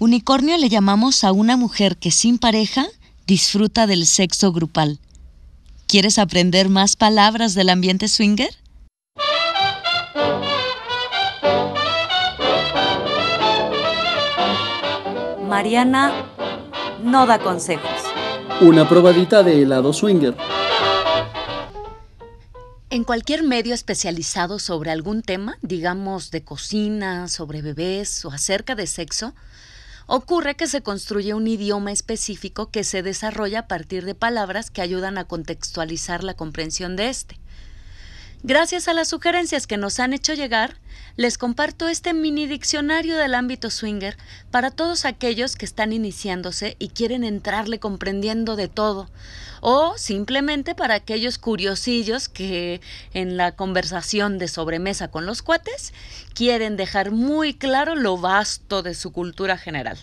Unicornio le llamamos a una mujer que sin pareja disfruta del sexo grupal. ¿Quieres aprender más palabras del ambiente swinger? Mariana no da consejos. Una probadita de helado swinger. En cualquier medio especializado sobre algún tema, digamos de cocina, sobre bebés o acerca de sexo, ocurre que se construye un idioma específico que se desarrolla a partir de palabras que ayudan a contextualizar la comprensión de este. Gracias a las sugerencias que nos han hecho llegar, les comparto este mini diccionario del ámbito swinger para todos aquellos que están iniciándose y quieren entrarle comprendiendo de todo, o simplemente para aquellos curiosillos que en la conversación de sobremesa con los cuates quieren dejar muy claro lo vasto de su cultura general.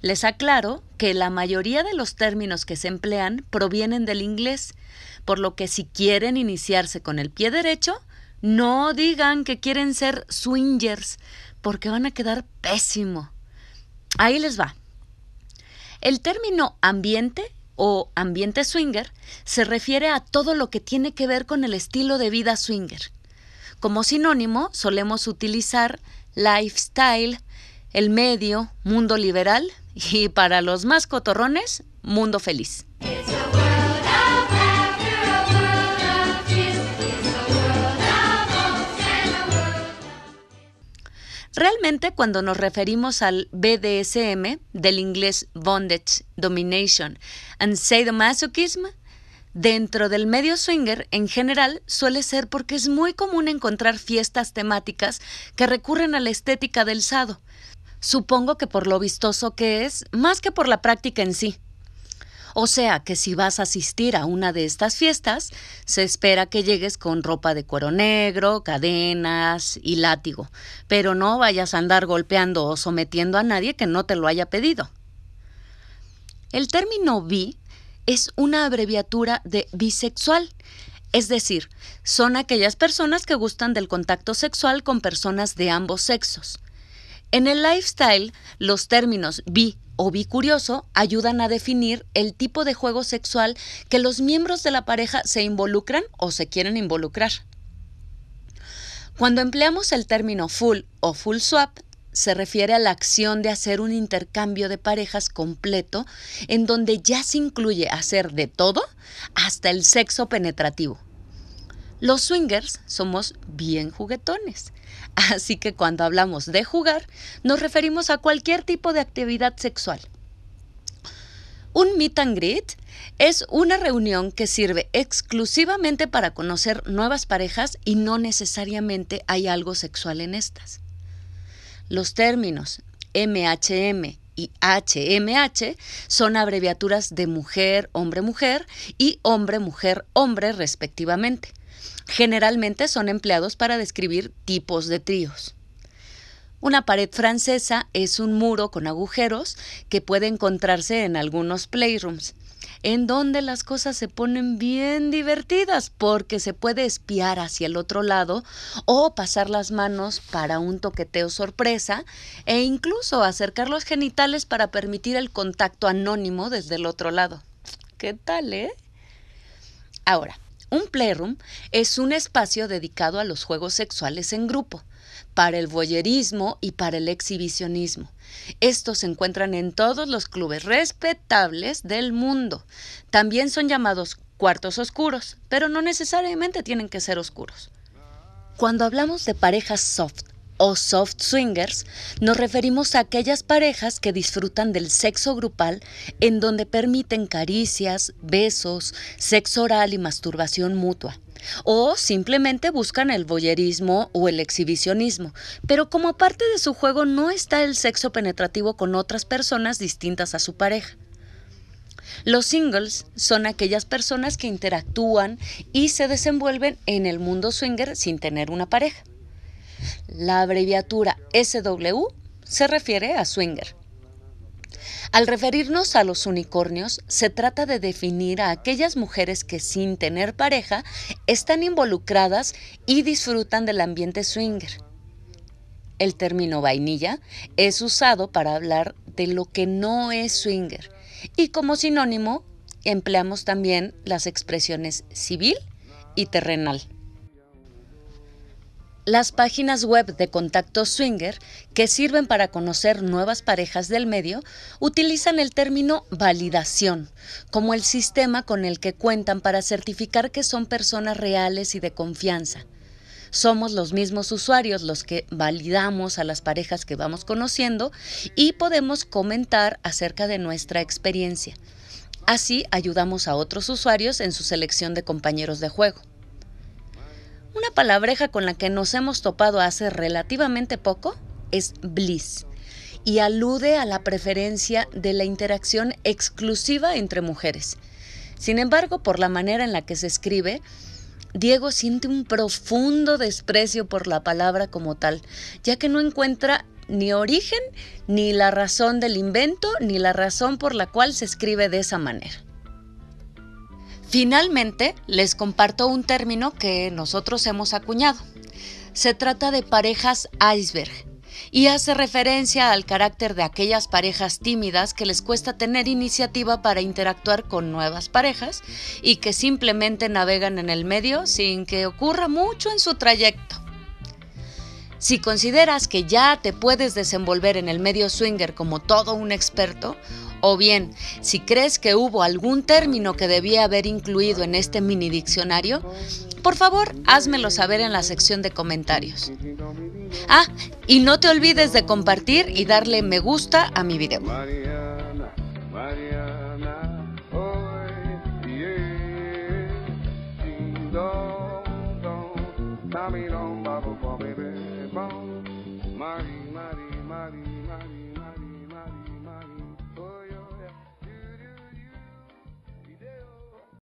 Les aclaro que la mayoría de los términos que se emplean provienen del inglés, por lo que si quieren iniciarse con el pie derecho, no digan que quieren ser swingers, porque van a quedar pésimo. Ahí les va. El término ambiente o ambiente swinger se refiere a todo lo que tiene que ver con el estilo de vida swinger. Como sinónimo solemos utilizar lifestyle, el medio, mundo liberal y para los más cotorrones, mundo feliz. Realmente cuando nos referimos al BDSM, del inglés Bondage, Domination and Sadomasochism, dentro del medio swinger en general suele ser porque es muy común encontrar fiestas temáticas que recurren a la estética del sado. Supongo que por lo vistoso que es, más que por la práctica en sí. O sea que si vas a asistir a una de estas fiestas, se espera que llegues con ropa de cuero negro, cadenas y látigo, pero no vayas a andar golpeando o sometiendo a nadie que no te lo haya pedido. El término bi es una abreviatura de bisexual, es decir, son aquellas personas que gustan del contacto sexual con personas de ambos sexos. En el lifestyle, los términos bi o bicurioso ayudan a definir el tipo de juego sexual que los miembros de la pareja se involucran o se quieren involucrar. Cuando empleamos el término full o full swap, se refiere a la acción de hacer un intercambio de parejas completo en donde ya se incluye hacer de todo hasta el sexo penetrativo. Los swingers somos bien juguetones, así que cuando hablamos de jugar nos referimos a cualquier tipo de actividad sexual. Un meet and greet es una reunión que sirve exclusivamente para conocer nuevas parejas y no necesariamente hay algo sexual en estas. Los términos MHM y HMH son abreviaturas de mujer, hombre, mujer y hombre, mujer, hombre respectivamente. Generalmente son empleados para describir tipos de tríos. Una pared francesa es un muro con agujeros que puede encontrarse en algunos playrooms, en donde las cosas se ponen bien divertidas porque se puede espiar hacia el otro lado o pasar las manos para un toqueteo sorpresa e incluso acercar los genitales para permitir el contacto anónimo desde el otro lado. ¿Qué tal, eh? Ahora, un playroom es un espacio dedicado a los juegos sexuales en grupo, para el voyerismo y para el exhibicionismo. Estos se encuentran en todos los clubes respetables del mundo. También son llamados cuartos oscuros, pero no necesariamente tienen que ser oscuros. Cuando hablamos de parejas soft o soft swingers, nos referimos a aquellas parejas que disfrutan del sexo grupal en donde permiten caricias, besos, sexo oral y masturbación mutua. O simplemente buscan el voyerismo o el exhibicionismo, pero como parte de su juego no está el sexo penetrativo con otras personas distintas a su pareja. Los singles son aquellas personas que interactúan y se desenvuelven en el mundo swinger sin tener una pareja. La abreviatura SW se refiere a swinger. Al referirnos a los unicornios, se trata de definir a aquellas mujeres que sin tener pareja están involucradas y disfrutan del ambiente swinger. El término vainilla es usado para hablar de lo que no es swinger y como sinónimo empleamos también las expresiones civil y terrenal. Las páginas web de contacto swinger, que sirven para conocer nuevas parejas del medio, utilizan el término validación como el sistema con el que cuentan para certificar que son personas reales y de confianza. Somos los mismos usuarios los que validamos a las parejas que vamos conociendo y podemos comentar acerca de nuestra experiencia. Así ayudamos a otros usuarios en su selección de compañeros de juego. Una palabreja con la que nos hemos topado hace relativamente poco es bliss y alude a la preferencia de la interacción exclusiva entre mujeres. Sin embargo, por la manera en la que se escribe, Diego siente un profundo desprecio por la palabra como tal, ya que no encuentra ni origen, ni la razón del invento, ni la razón por la cual se escribe de esa manera. Finalmente, les comparto un término que nosotros hemos acuñado. Se trata de parejas iceberg y hace referencia al carácter de aquellas parejas tímidas que les cuesta tener iniciativa para interactuar con nuevas parejas y que simplemente navegan en el medio sin que ocurra mucho en su trayecto. Si consideras que ya te puedes desenvolver en el medio swinger como todo un experto, o bien, si crees que hubo algún término que debía haber incluido en este mini diccionario, por favor, házmelo saber en la sección de comentarios. Ah, y no te olvides de compartir y darle me gusta a mi video.